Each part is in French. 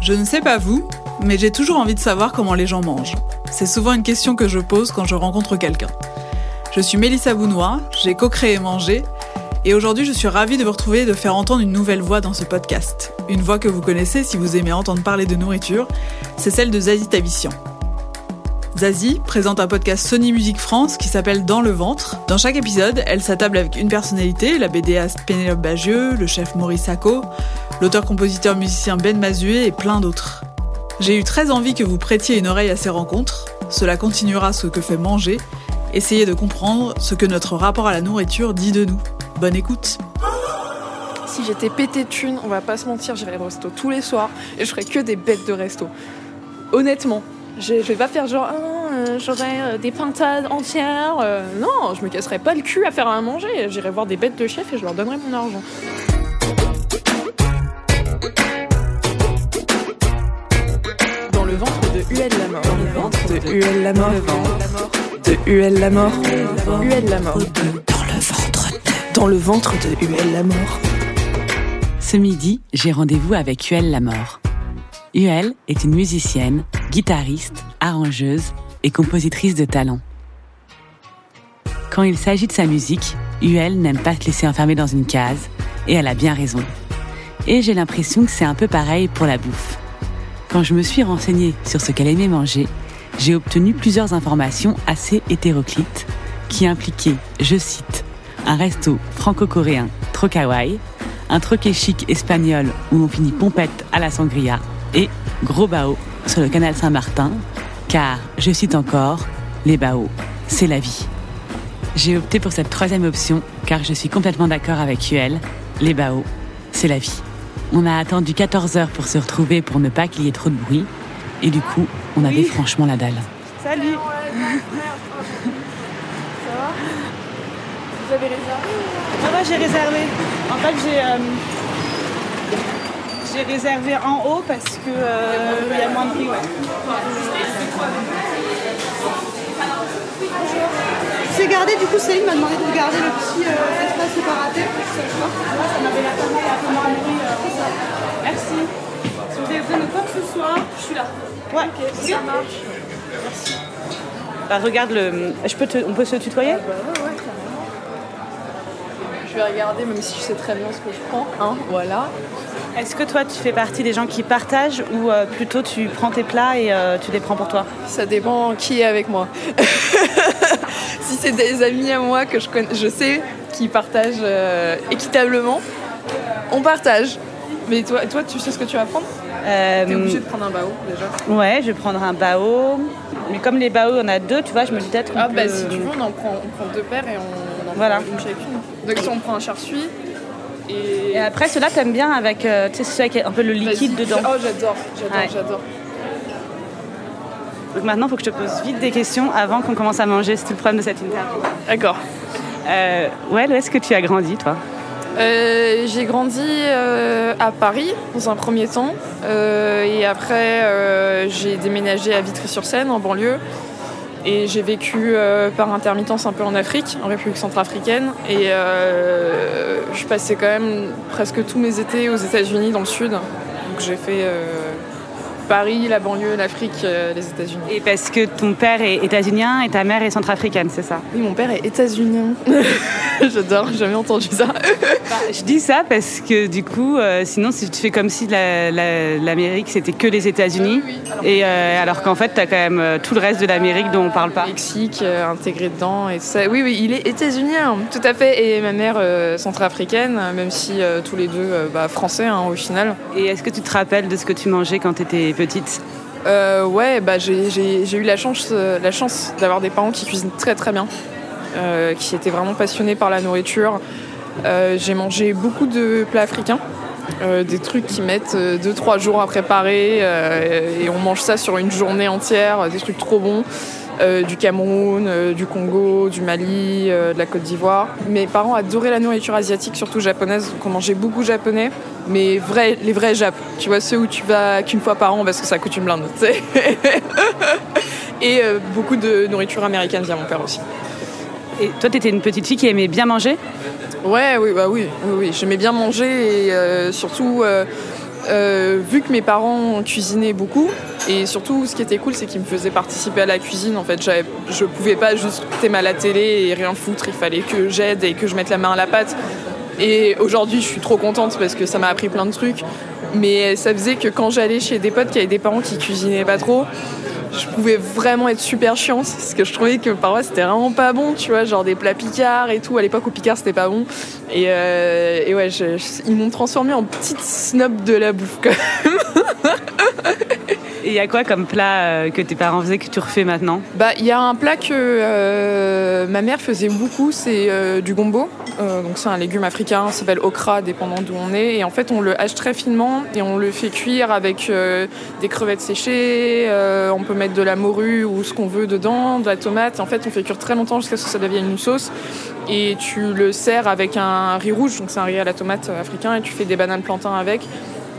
Je ne sais pas vous, mais j'ai toujours envie de savoir comment les gens mangent. C'est souvent une question que je pose quand je rencontre quelqu'un. Je suis Mélissa Bounois, j'ai co-créé Manger, et aujourd'hui je suis ravie de vous retrouver et de faire entendre une nouvelle voix dans ce podcast. Une voix que vous connaissez si vous aimez entendre parler de nourriture, c'est celle de Zazie Tavissian. Zazie présente un podcast Sony Music France qui s'appelle Dans le ventre. Dans chaque épisode, elle s'attable avec une personnalité, la BDaste Pénélope Bagieux, le chef Maurice Sacco, l'auteur-compositeur-musicien Ben Mazué et plein d'autres. J'ai eu très envie que vous prêtiez une oreille à ces rencontres. Cela continuera ce que fait manger. Essayez de comprendre ce que notre rapport à la nourriture dit de nous. Bonne écoute. Si j'étais pété de thunes, on va pas se mentir, j'irais au resto tous les soirs et je ferais que des bêtes de resto. Honnêtement, je, vais pas faire genre, ah, euh, j'aurais euh, des pintades entières. euh, non, je me casserais pas le cul à faire à manger. J'irais voir des bêtes de chef et je leur donnerais mon argent. Dans le ventre de Huel la mort. Dans le ventre de Huel la mort. De Huel la mort. Huel la mort. Dans le ventre de. Dans le ventre de Huel la mort. Ce midi, j'ai rendez-vous avec Huel Lamort. Huel est une musicienne, guitariste, arrangeuse et compositrice de talent. Quand il s'agit de sa musique, Huel n'aime pas se laisser enfermer dans une case, et elle a bien raison. Et j'ai l'impression que c'est un peu pareil pour la bouffe. Quand je me suis renseignée sur ce qu'elle aimait manger, j'ai obtenu plusieurs informations assez hétéroclites qui impliquaient, je cite, un resto franco-coréen trop kawaii, un troquet chic espagnol où on finit pompette à la sangria et gros bao sur le canal Saint-Martin, car, je cite encore, les baos, c'est la vie. J'ai opté pour cette troisième option car je suis complètement d'accord avec Huel, les baos, c'est la vie. On a attendu 14 heures pour se retrouver pour ne pas qu'il y ait trop de bruit et du coup, on avait franchement la dalle. Salut Vous avez réservé? Ça va, j'ai réservé. En fait, j'ai euh, j'ai réservé en haut parce que euh, il y a moins de prix. Ouais. C'est gardé, du coup, Céline m'a demandé de garder le petit euh, espace séparaté. Moi, ça m'avait peu Merci. Si vous avez besoin de quoi que ce soit, je suis là. Ouais, ok, ça marche. Bah, regarde le. Je peux te... On peut se tutoyer? Je vais regarder même si je sais très bien ce que je prends. Hein, voilà. Est-ce que toi, tu fais partie des gens qui partagent ou euh, plutôt tu prends tes plats et euh, tu les prends pour toi? Ça dépend qui est avec moi. si c'est des amis à moi que je, connais, je sais qui partagent euh, équitablement, on partage. Mais toi, toi, tu sais ce que tu vas prendre? T'es obligé de prendre un bao déjà. Ouais, je vais prendre un bao. Mais comme les baos, on a deux, tu vois, je me dis peut-être. qu'on Ah bah peut- si tu veux, on en prend, on prend deux paires et on en Voilà. prend une chacune. Donc si on prend un charsuis et... Et après, ceux-là, t'aimes bien avec, euh, tu sais, ceux avec un peu le liquide dedans. Oh j'adore, j'adore, Ouais. j'adore. Donc maintenant, il faut que je te pose vite des questions avant qu'on commence à manger. C'est tout le problème de cette interview. D'accord. Euh, ouais, où est-ce que tu as grandi, toi? Euh, j'ai grandi euh, à Paris dans un premier temps Euh, et après euh, j'ai déménagé à Vitry-sur-Seine en banlieue et j'ai vécu euh, par intermittence un peu en Afrique, en République centrafricaine et euh, je passais quand même presque tous mes étés aux États-Unis dans le sud. Donc j'ai fait euh, Paris, la banlieue, l'Afrique, euh, les États-Unis. Et parce que ton père est états-unien et ta mère est centrafricaine, c'est ça? Oui, mon père est états-unien. J'adore, j'ai jamais entendu ça. Bah, Je dis ça parce que du coup, euh, sinon, si tu fais comme si la- la- l'Amérique c'était que les États-Unis, Oui, oui. Alors- et euh, alors qu'en fait, tu as quand même tout le reste de l'Amérique dont on parle pas. Mexique intégré dedans et tout ça. Oui, oui, il est états-unien, tout à fait. Et ma mère centrafricaine, même si tous les deux bah, français hein, au final. Et est-ce que tu te rappelles de ce que tu mangeais quand tu étais petite Euh, ouais, bah, j'ai eu la chance, euh, la chance d'avoir des parents qui cuisinent très très bien, euh, qui étaient vraiment passionnés par la nourriture. J'ai mangé beaucoup de plats africains. des trucs qui mettent 2-3 jours à préparer et on mange ça sur une journée entière, des trucs trop bons. Euh, du Cameroun, euh, du Congo, du Mali, euh, de la Côte d'Ivoire. Mes parents adoraient la nourriture asiatique, surtout japonaise, donc on mangeait beaucoup japonais, mais les vrais Jap. Tu vois, ceux où tu vas qu'une fois par an parce que ça coûte une blinde, tu sais. Et beaucoup de nourriture américaine via mon père aussi. Et toi, tu étais une petite fille qui aimait bien manger? Ouais, oui, bah oui, oui, oui. j'aimais bien manger et surtout euh, vu que mes parents cuisinaient beaucoup, et surtout ce qui était cool, c'est qu'ils me faisaient participer à la cuisine. En fait, je pouvais pas juste t'aimer à la télé et rien foutre. Il fallait que j'aide et que je mette la main à la pâte. Et aujourd'hui, je suis trop contente parce que ça m'a appris plein de trucs. Mais ça faisait que quand j'allais chez des potes qui avaient des parents qui cuisinaient pas trop, je pouvais vraiment être super chiante parce que je trouvais que parfois c'était vraiment pas bon, tu vois, genre des plats picards et tout. À l'époque, au picard, c'était pas bon. Et, euh, ouais, ils m'ont transformé en petite snob de la bouffe quand même. Et il y a quoi comme plat euh, que tes parents faisaient que tu refais maintenant? Bah, il y a un plat que euh, ma mère faisait beaucoup, c'est euh, du gombo. donc c'est un légume africain, ça s'appelle okra, dépendant d'où on est. Et en fait, on le hache très finement et on le fait cuire avec des crevettes séchées. on peut mettre de la morue ou ce qu'on veut dedans, de la tomate. En fait, on fait cuire très longtemps jusqu'à ce que ça devienne une sauce. Et tu le sers avec un riz rouge, donc c'est un riz à la tomate africain, et tu fais des bananes plantains avec.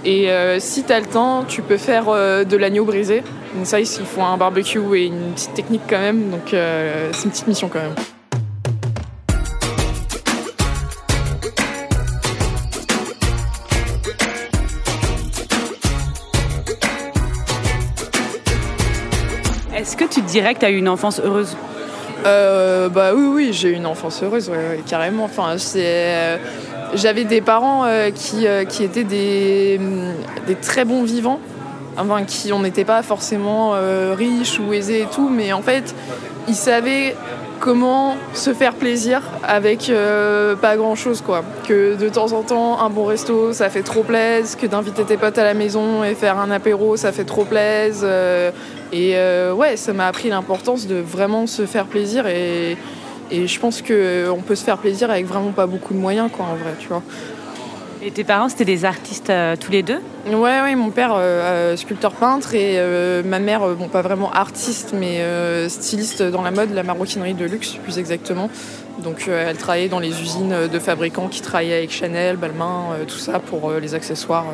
Et euh, si tu as le temps, tu peux faire euh, de l'agneau brisé. Donc ça, il faut un barbecue et une petite technique quand même. Donc euh, c'est une petite mission quand même. Est-ce que tu dirais que tu eu une enfance heureuse? Bah oui, oui, j'ai eu une enfance heureuse, carrément. Enfin, c'est j'avais des parents euh, qui, euh, qui, étaient des, des, très bons vivants, enfin, qui on n'était pas forcément euh, riches ou aisés et tout, mais en fait, ils savaient comment se faire plaisir avec pas grand chose quoi. Que de temps en temps un bon resto ça fait trop plaisir, que d'inviter tes potes à la maison et faire un apéro ça fait trop plaisir. Et ouais, ça m'a appris l'importance de vraiment se faire plaisir et, et je pense qu'on peut se faire plaisir avec vraiment pas beaucoup de moyens, quoi, en vrai, tu vois. Et tes parents, c'était des artistes euh, tous les deux? Ouais, ouais, mon père, euh, euh, sculpteur peintre, et ma mère, bon, pas vraiment artiste, mais styliste dans la mode, la maroquinerie de luxe, plus exactement. Donc, elle travaillait dans les usines de fabricants qui travaillaient avec Chanel, Balmain, tout ça pour les accessoires.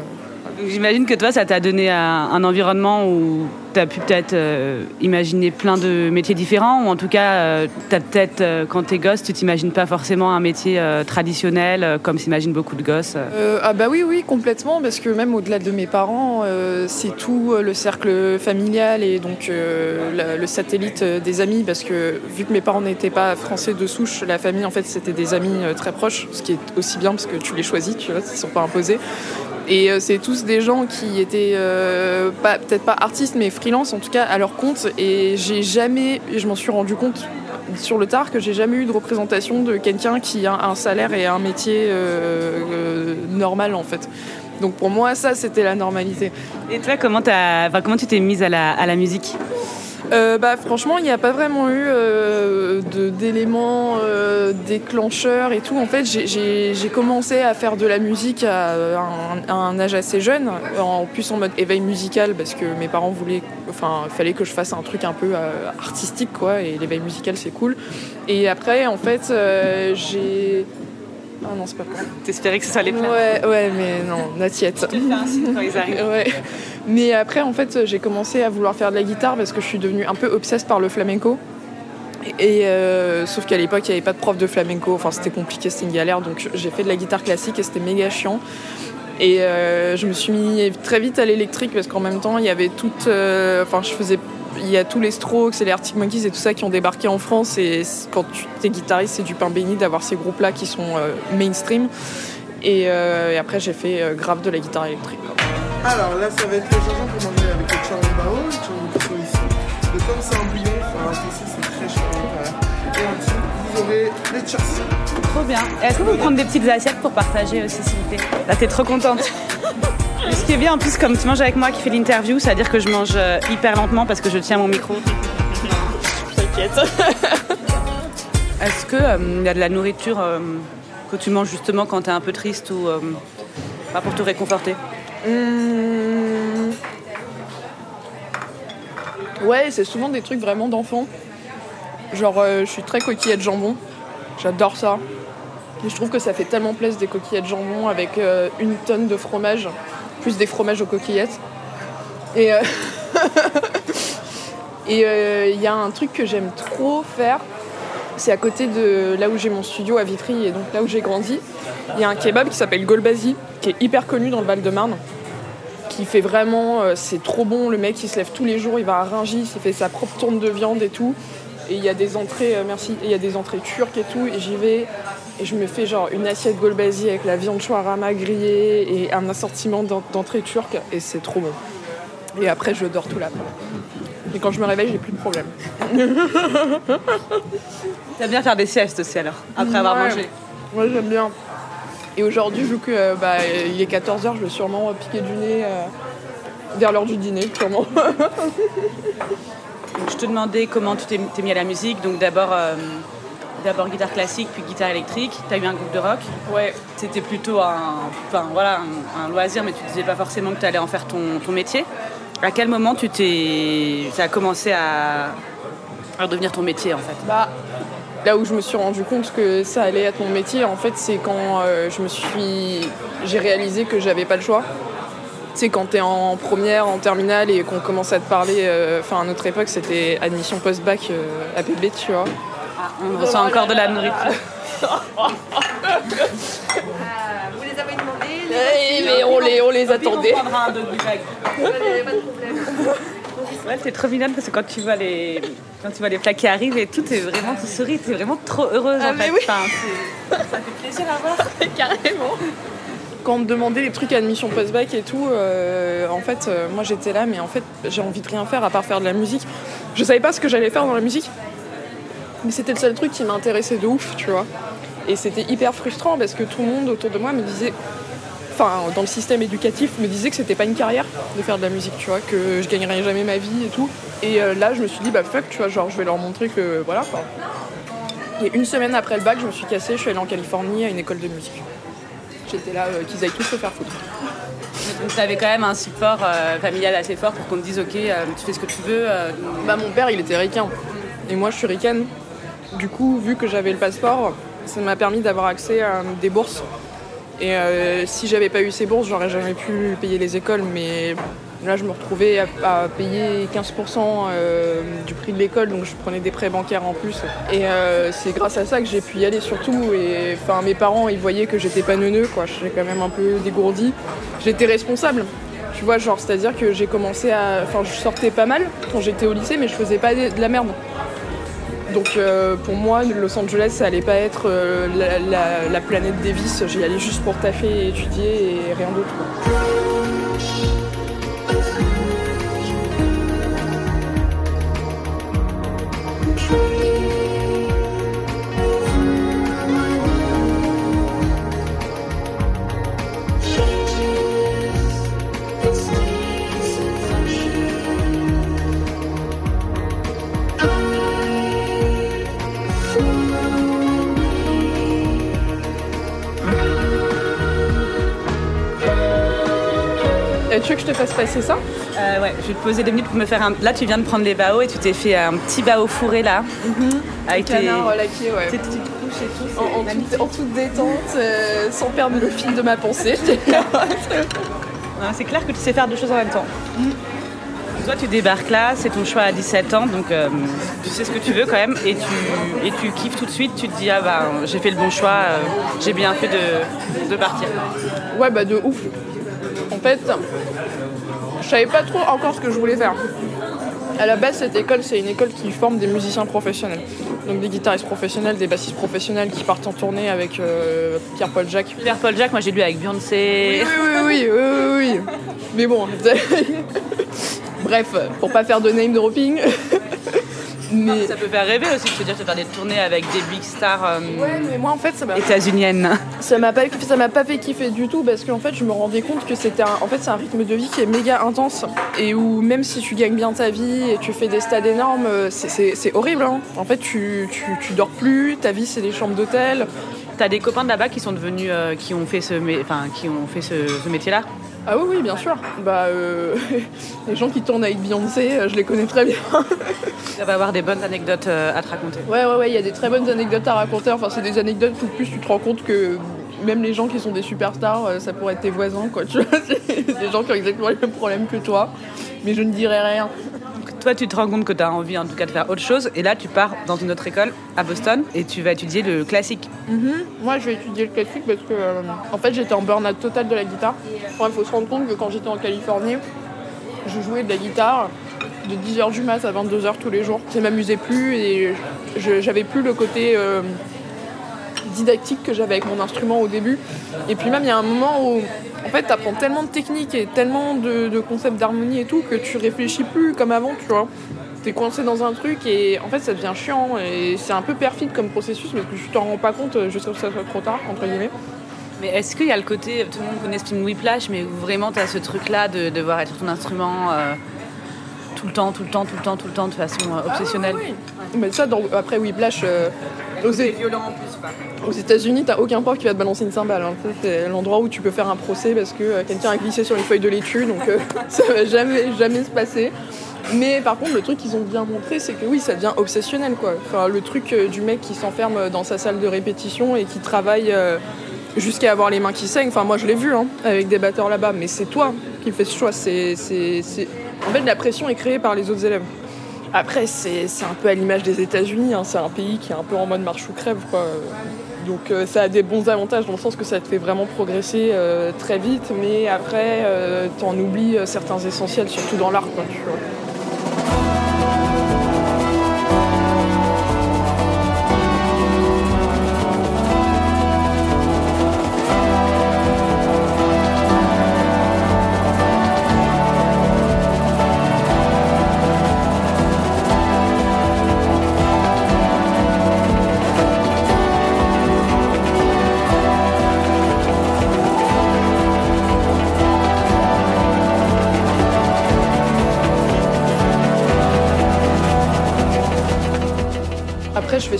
J'imagine que toi, ça t'a donné un environnement où tu as pu peut-être euh, imaginer plein de métiers différents, ou en tout cas, euh, tu as peut-être, euh, quand tu es gosse, tu t'imagines pas forcément un métier traditionnel, comme s'imaginent beaucoup de gosses Ah bah oui, oui, complètement, parce que même au-delà de mes parents, c'est tout le cercle familial et donc le satellite des amis, parce que vu que mes parents n'étaient pas français de souche, la famille, en fait, c'était des amis très proches, ce qui est aussi bien parce que tu les choisis, tu vois, ils sont pas imposés. Et c'est tous des gens qui étaient peut-être pas artistes, mais freelance, en tout cas à leur compte. Et j'ai jamais, je m'en suis rendu compte sur le tard que j'ai jamais eu de représentation de quelqu'un qui a un salaire et un métier euh, euh, normal en fait. Donc pour moi, ça, c'était la normalité. Et toi, comment, as, comment tu t'es mise à la, à la musique? Euh, bah, franchement, il n'y a pas vraiment eu euh, d'éléments euh, déclencheurs et tout. En fait, j'ai commencé à faire de la musique à un, âge assez jeune, en plus en mode éveil musical, parce que mes parents voulaient, enfin, il fallait que je fasse un truc un peu artistique, quoi, et l'éveil musical, c'est cool. Et après, en fait, j'ai ah non, c'est pas cool. T'espérais que ça allait plaire Ouais, ouais, mais non, natiette. quand ils arrivent. ouais. Mais après, en fait, j'ai commencé à vouloir faire de la guitare parce que je suis devenue un peu obsesse par le flamenco. Et euh, sauf qu'à l'époque, il n'y avait pas de prof de flamenco. Enfin, c'était compliqué, c'était une galère. Donc, j'ai fait de la guitare classique et c'était méga chiant. Et euh, je me suis mis très vite à l'électrique parce qu'en même temps, il y avait toute. Euh, enfin, je faisais il y a tous les Strokes et les Arctic Monkeys et tout ça qui ont débarqué en France. Et quand tu es guitariste, c'est du pain béni d'avoir ces groupes-là qui sont euh, mainstream. Et, après, j'ai fait grave de la guitare électrique. Alors là, ça va être le changeant pour manger avec le charbon le charbon ici. Et comme c'est un bouillon, enfin, ici c'est très chaud. Et en dessous, vous aurez les chassis. Trop bien. Est-ce que vous prendre des petites assiettes pour partager aussi, s'il vous plaît Là, t'es trop contente. Ce qui est bien en plus, comme tu manges avec moi qui fait l'interview, c'est-à-dire que je mange euh, hyper lentement parce que je tiens mon micro. T'inquiète. Est-ce qu'il euh, y a de la nourriture euh, que tu manges justement quand tu es un peu triste ou Pas pour te réconforter Hum. Ouais, c'est souvent des trucs vraiment d'enfants. Genre, euh, je suis très coquillette jambon. J'adore ça. Et je trouve que ça fait tellement plaisir des coquillettes jambon avec euh, une tonne de fromage, plus des fromages aux coquillettes. Et euh, euh, il y a un truc que j'aime trop faire. C'est à côté de là où j'ai mon studio à Vitry et donc là où j'ai grandi. Il y a un kebab qui s'appelle Golbazi, qui est hyper connu dans le Val-de-Marne qui fait vraiment, euh, c'est trop bon. Le mec, il se lève tous les jours, il va à Rungis, il fait sa propre tourne de viande et tout. Et il y a des entrées, euh, merci, et il y a des entrées turques et tout. Et j'y vais et je me fais genre une assiette golbazi avec la viande shawarma grillée et un assortiment d'en- d'entrées turques et c'est trop bon. Et après, je dors tout là. Et quand je me réveille, j'ai plus de problème. T'aimes bien faire des siestes aussi alors, après avoir mangé Ouais, j'aime bien. Et aujourd'hui, vu que euh, bah, il est 14h, je vais sûrement euh, piquer du nez euh, vers l'heure du dîner, sûrement. Je te demandais comment tu t'es t'es mis à la musique. Donc d'abord euh, d'abord guitare classique, puis guitare électrique. Tu as eu un groupe de rock? ouais. C'était plutôt un, enfin, voilà, un, un loisir, mais tu disais pas forcément que tu allais en faire ton, ton métier. À quel moment tu t'es, ça a commencé à, à devenir ton métier en fait? Bah, là où je me suis rendu compte que ça allait être mon métier, en fait, c'est quand euh, je me suis, j'ai réalisé que j'avais pas le choix. C'est quand t'es en première, en terminale et qu'on commence à te parler. euh, Enfin, à notre époque, c'était admission post-bac euh, APB, tu vois. On reçoit encore de la nourriture. Vous les avez demandés Eh, mais on les, on les attendait. On prendra un. Ouais, t'es trop mignonne parce que quand tu vois les, quand tu vois les plats qui arrivent et tout, t'es vraiment, tu souris, t'es vraiment trop heureuse Ah, en mais fait. oui. Enfin, c'est- ça fait plaisir à voir. Carrément. Quand on me demandait les trucs admission post-bac et tout, euh, en fait, euh, moi j'étais là, mais en fait, j'ai envie de rien faire à part faire de la musique. Je savais pas ce que j'allais faire dans la musique, mais c'était le seul truc qui m'intéressait de ouf, tu vois. Et c'était hyper frustrant parce que tout le monde autour de moi me disait, enfin, dans le système éducatif, me disait que c'était pas une carrière de faire de la musique, tu vois, que je gagnerais jamais ma vie et tout. Et euh, là, je me suis dit, bah fuck, tu vois, genre, je vais leur montrer que voilà, quoi. Et une semaine après le bac, je me suis cassée, je suis allée en Californie à une école de musique. J'étais là, euh, qu'ils aillent tous se faire foutre. Donc t'avais quand même un support euh, familial assez fort pour qu'on te dise ok, tu fais ce que tu veux. Bah, mon père, il était ricain. Et moi, je suis ricaine. Du coup, vu que j'avais le passeport, ça m'a permis d'avoir accès à des bourses. Et euh, si j'avais pas eu ces bourses, j'aurais jamais pu payer les écoles. Mais là, je me retrouvais à, payer 15% euh, du prix de l'école, donc je prenais des prêts bancaires en plus. Et euh, c'est grâce à ça que j'ai pu y aller surtout. Et enfin, mes parents, ils voyaient que j'étais pas neuneux, quoi. J'étais quand même un peu dégourdi. J'étais responsable. Tu vois, genre, c'est-à-dire que j'ai commencé à. Enfin, je sortais pas mal quand j'étais au lycée, mais je faisais pas de la merde. Donc euh, pour moi, Los Angeles, ça allait pas être euh, la, la- la planète Davis. J'y allais juste pour taffer et étudier et rien d'autre. Veux que je te fasse passer ça euh, ouais, je vais te poser deux minutes pour me faire un. Là, tu viens de prendre les baos et tu t'es fait un petit bao fourré là, avec tes, Canard laqué, ouais. tes petites couches et tout. En, en toute, en toute détente, euh, sans perdre le fil de ma pensée. C'est clair que tu sais faire deux choses en même temps. Toi, tu débarques là, c'est ton choix à 17 ans, donc euh, tu sais ce que tu veux quand même, et tu, et tu kiffes tout de suite, tu te dis, ah bah, j'ai fait le bon choix, euh, j'ai bien fait de, de partir. Ouais, bah de ouf. En fait, je savais pas trop encore ce que je voulais faire. À la base, cette école, c'est une école qui forme des musiciens professionnels. Donc des guitaristes professionnels, des bassistes professionnels qui partent en tournée avec euh, Pierre-Paul Jacques. Pierre Paul Jacques, moi j'ai lu avec Beyoncé. Oui, oui, oui, oui, oui, oui. Mais bon. Bref, pour pas faire de name dropping. Mais. Ça peut faire rêver aussi, de se dire, de faire des tournées avec des big stars euh, Ouais, mais moi en fait, ça états-uniennes. Ça m'a pas, ça m'a pas fait kiffer du tout parce qu'en fait je me rendais compte que c'était un, en fait c'est un rythme de vie qui est méga intense et où même si tu gagnes bien ta vie et tu fais des stades énormes, c'est- horrible. hein. En fait tu, tu, tu dors plus, ta vie c'est des chambres d'hôtel T'as des copains de là-bas qui sont devenus, euh, qui ont fait ce, enfin, qui ont fait ce, ce métier-là? Ah oui, oui, bien sûr. Bah, euh, les gens qui tournent avec Beyoncé, euh, je les connais très bien. Ça va avoir des bonnes anecdotes euh, à te raconter. Ouais, ouais, ouais, il y a des très bonnes anecdotes à raconter. Enfin, c'est des anecdotes où plus tu te rends compte que même les gens qui sont des superstars, ça pourrait être tes voisins, quoi. Tu vois, c'est des gens qui ont exactement les mêmes problèmes que toi. Mais je ne dirai rien. Toi, tu te rends compte que tu as envie en tout cas de faire autre chose, et là, tu pars dans une autre école à Boston et tu vas étudier le classique. Moi, je vais étudier le classique parce que, euh, en fait, j'étais en burn-out total de la guitare. Il faut se rendre compte que quand j'étais en Californie, je jouais de la guitare de 10h du mat à 22h tous les jours. Ça m'amusait plus et j'avais plus le côté euh, didactique que j'avais avec mon instrument au début. Et puis même, il y a un moment où, en fait, t'apprends tellement de techniques et tellement de, de concepts d'harmonie et tout que tu réfléchis plus comme avant, tu vois. T'es coincé dans un truc et en fait ça devient chiant et c'est un peu perfide comme processus mais que tu t'en rends pas compte jusqu'à ce que ça soit trop tard entre guillemets. Mais est-ce qu'il y a le côté, tout le monde connaît ce film Whiplash, mais vraiment tu as ce truc-là de devoir être sur ton instrument euh, tout le temps, tout le temps, tout le temps, tout le temps, de façon euh, obsessionnelle? Mais ça dans- après Whiplash euh, aux, violent. Aux États-Unis t'as aucun prof qui va te balancer une cymbale. hein. C'est l'endroit où tu peux faire un procès parce que euh, quelqu'un a glissé sur une feuille de laitue donc euh, ça va jamais jamais se passer. Mais par contre, le truc qu'ils ont bien montré, c'est que oui, ça devient obsessionnel, quoi. Enfin, le truc euh, du mec qui s'enferme dans sa salle de répétition et qui travaille jusqu'à avoir les mains qui saignent. Enfin, moi, je l'ai vu, hein, avec des batteurs là-bas. Mais c'est toi qui fais ce choix. C'est, c'est, c'est- En fait, la pression est créée par les autres élèves. Après, c'est, un peu à l'image des États-Unis. hein. C'est un pays qui est un peu en mode marche ou crève, quoi. Donc, euh, ça a des bons avantages dans le sens que ça te fait vraiment progresser euh, très vite. Mais après, euh, t'en oublies certains essentiels, surtout dans l'art,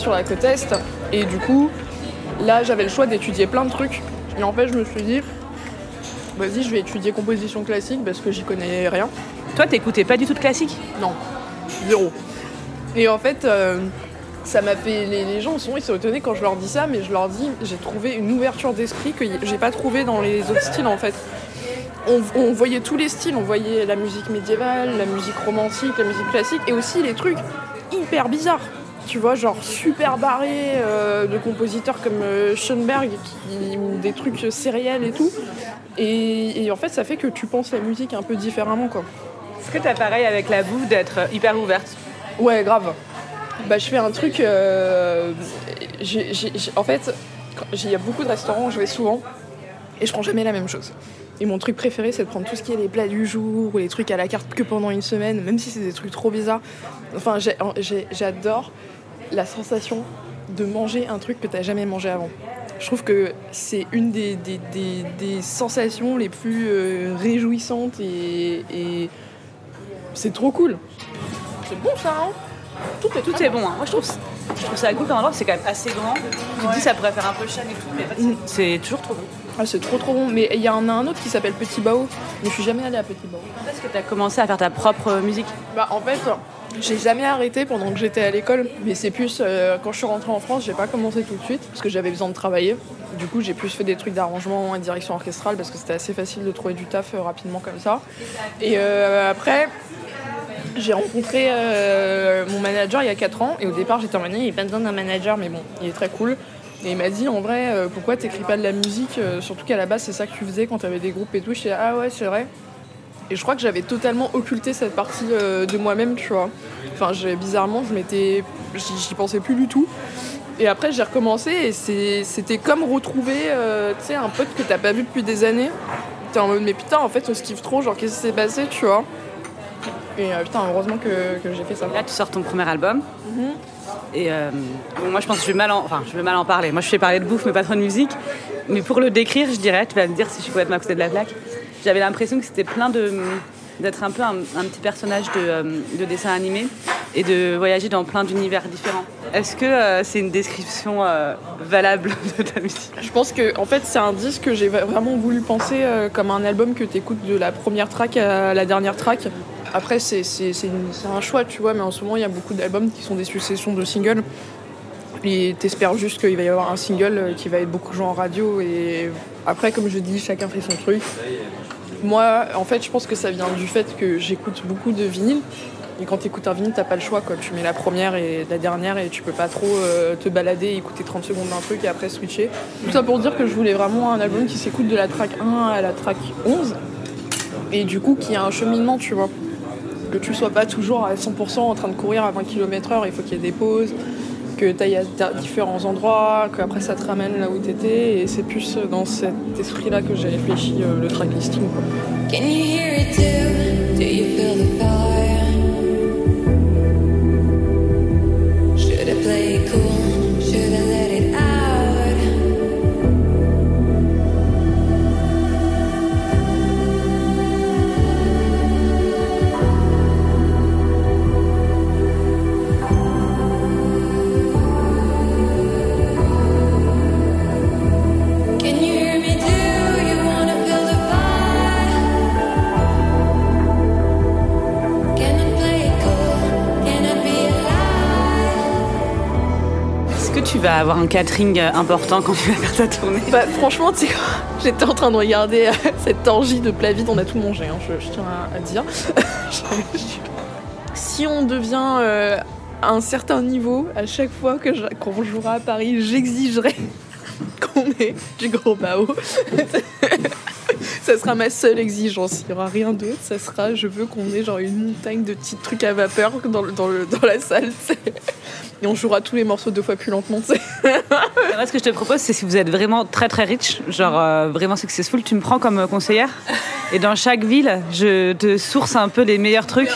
sur la côte Est. Et du coup, là, j'avais le choix d'étudier plein de trucs. Et en fait, je me suis dit, vas-y, je vais étudier composition classique parce que j'y connais rien. Toi, t'écoutais pas du tout de classique? Non, zéro. Et en fait, euh, ça m'a fait. Les, les gens sont, ils sont étonnés quand je leur dis ça, mais je leur dis, j'ai trouvé une ouverture d'esprit que j'ai pas trouvé dans les autres styles en fait. On, on voyait tous les styles, on voyait la musique médiévale, la musique romantique, la musique classique, et aussi les trucs hyper bizarres. Tu vois, genre super barrés euh, de compositeurs comme euh, Schoenberg, qui, ou des trucs sériels et tout. Et, et en fait, ça fait que tu penses la musique un peu différemment, quoi. Est-ce que t'as pareil avec la bouffe d'être hyper ouverte? Ouais, grave. Bah, je fais un truc. euh, en fait, il y a beaucoup de restaurants où je vais souvent et je prends jamais la même chose. Et mon truc préféré, c'est de prendre tout ce qui est les plats du jour ou les trucs à la carte que pendant une semaine, même si c'est des trucs trop bizarres. Enfin, j'adore la sensation de manger un truc que t'as jamais mangé avant. Je trouve que c'est une des, des- des- des sensations les plus euh, réjouissantes et, et c'est trop cool. C'est bon ça, hein? Tout est, tout est bon. hein. Moi, je trouve, je trouve ça cool comme endroit. C'est quand même assez grand. Tu te dis, ça pourrait faire un peu cher et tout, mais en fait, Mm. c'est c'est toujours trop bon. Ah, c'est trop trop bon. Mais il y en a un autre qui s'appelle Petit Bao. Mais je suis jamais allée à Petit Bao. Quand est-ce que t'as commencé à faire ta propre musique Bah en fait, j'ai jamais arrêté pendant que j'étais à l'école. Mais c'est plus euh, quand je suis rentrée en France, j'ai pas commencé tout de suite parce que j'avais besoin de travailler. Du coup, j'ai plus fait des trucs d'arrangement et direction orchestrale parce que c'était assez facile de trouver du taf euh, rapidement comme ça. Et euh, après. J'ai rencontré euh, mon manager il y a 4 ans et au départ j'étais en mode il n'y a pas besoin d'un manager mais bon il est très cool et il m'a dit en vrai euh, pourquoi t'écris pas de la musique euh, surtout qu'à la base c'est ça que tu faisais quand t'avais des groupes et tout je dis ah ouais c'est vrai et je crois que j'avais totalement occulté cette partie euh, de moi-même, tu vois. Enfin, bizarrement, je m'étais, j'y pensais plus du tout. Et après, j'ai recommencé et c'était comme retrouver, euh, un pote que t'as pas vu depuis des années. T'es en mode, mais putain, en fait, on se kiffe trop, genre, qu'est-ce qui s'est passé, tu vois. Et euh, putain, heureusement que, que j'ai fait ça. Là, tu sors ton premier album. Mhm. Et euh, bon, moi, je pense que je vais mal en, enfin, je vais mal en parler. Moi, je fais parler de bouffe, mais pas trop de musique. Mais pour le décrire, je dirais, tu vas me dire si je suis complètement à côté de la plaque. J'avais l'impression que c'était plein de d'être un peu un, un petit personnage de, euh, de dessin animé et de voyager dans plein d'univers différents. Est-ce que euh, c'est une description euh, valable de ta musique? Je pense que en fait c'est un disque que j'ai vraiment voulu penser euh, comme un album que tu écoutes de la première track à la dernière track. Après c'est un choix tu vois mais en ce moment il y a beaucoup d'albums qui sont des successions de singles. Et t'espères juste qu'il va y avoir un single euh, qui va être beaucoup joué en radio et après comme je dis chacun fait son truc. Moi en fait je pense que ça vient du fait que j'écoute beaucoup de vinyle et quand tu écoutes un vinyle, t'as pas le choix. Quoi. Tu mets la première et la dernière et tu peux pas trop euh, te balader et écouter 30 secondes d'un truc et après switcher. Tout ça pour dire que je voulais vraiment un album qui s'écoute de la track 1 à la track 11 et du coup qui a un cheminement, tu vois. Que tu sois pas toujours à 100% en train de courir à 20 km/h, il faut qu'il y ait des pauses, que tu ailles à différents endroits, qu'après ça te ramène là où t'étais. Et c'est plus dans cet esprit-là que j'ai réfléchi euh, le track listing. quoi. Can? Vas avoir un catering euh, important quand tu vas faire ta tournée Bah, franchement, tu sais j'étais en train de regarder euh, cette orgie de plat vide, on a tout mangé, hein, je, tiens à, dire. si on devient euh, à un certain niveau, à chaque fois que qu'on jouera à Paris, j'exigerai qu'on ait du gros bao. ça sera ma seule exigence, il n'y aura rien d'autre, ça sera je veux qu'on ait genre une montagne de petits trucs à vapeur dans, le- dans, le- dans la salle. Et on jouera tous les morceaux deux fois plus lentement. ce que je te propose, c'est si vous êtes vraiment très très riche, genre euh, vraiment successful, tu me prends comme euh, conseillère. Et dans chaque ville, je te source un peu les meilleurs trucs.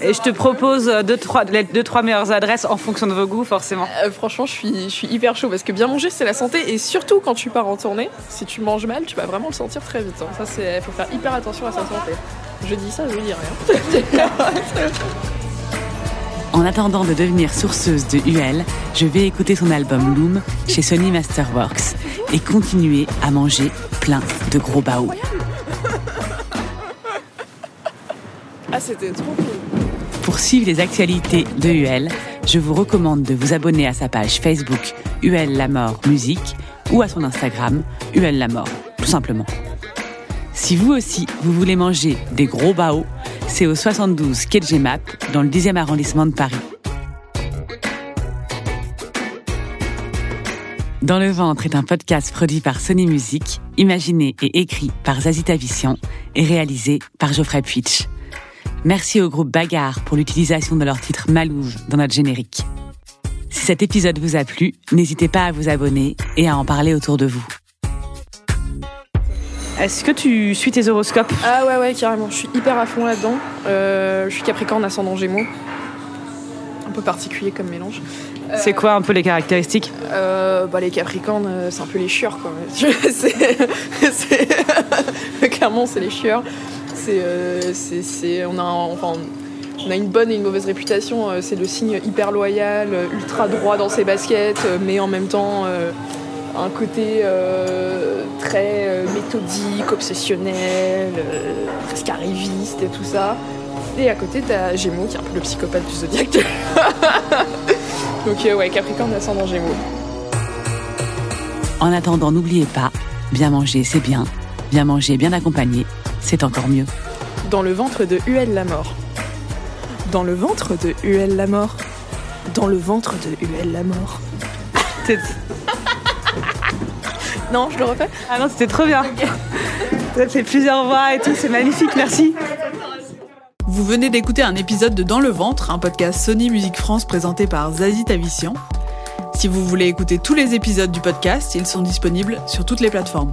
Et je te propose euh, deux, trois, les deux, trois meilleures adresses en fonction de vos goûts, forcément. Euh, franchement, je suis, je suis hyper chaud parce que bien manger, c'est la santé. Et surtout quand tu pars en tournée, si tu manges mal, tu vas vraiment le sentir très vite. hein. Ça, c'est, faut faire hyper attention à sa santé. Je dis ça, je dis rien. En attendant de devenir sourceuse de UL, je vais écouter son album Loom chez Sony Masterworks et continuer à manger plein de gros baos. ah, c'était trop cool. Pour suivre les actualités de UL, je vous recommande de vous abonner à sa page Facebook UL La Mort Musique ou à son Instagram UL La Mort, tout simplement. Si vous aussi, vous voulez manger des gros baos, c'est au 72 quai Gemap, dans le 10e arrondissement de Paris. Dans le ventre est un podcast produit par Sony Music, imaginé et écrit par Zazie Tavissian et réalisé par Geoffrey Puitch. Merci au groupe Bagarre pour l'utilisation de leur titre Malouve dans notre générique. Si cet épisode vous a plu, n'hésitez pas à vous abonner et à en parler autour de vous. Est-ce que tu suis tes horoscopes? Ah ouais, ouais, carrément. Je suis hyper à fond là-dedans. Euh, je suis Capricorne, ascendant Gémeaux. Un peu particulier comme mélange. C'est quoi un peu les caractéristiques? Euh, bah, les Capricornes, euh, c'est un peu les chieurs, quoi. C'est- Clairement, c'est les chieurs. C'est, euh, c'est, c'est- on, a enfin, on a une bonne et une mauvaise réputation. Euh, C'est le signe hyper loyal, euh, ultra droit dans ses baskets, euh, mais en même temps euh, un côté euh, très euh, méthodique, obsessionnel, euh, presque arriviste et tout ça. Et à côté, t'as Gémeaux, qui est un peu le psychopathe du zodiaque. Donc, euh, ouais, Capricorne, ascendant Gémeaux. En attendant, n'oubliez pas, bien manger c'est bien, bien manger bien accompagné, c'est encore mieux. Dans le ventre de UL la mort. Dans le ventre de UL la mort. Dans le ventre de UL la mort. Non, je le refais Ah non, c'était trop bien. T'as fait plusieurs voix et tout, c'est magnifique, merci. Vous venez d'écouter un épisode de Dans le ventre, un podcast Sony Musique France présenté par Zazie Tavissian. Si vous voulez écouter tous les épisodes du podcast, ils sont disponibles sur toutes les plateformes.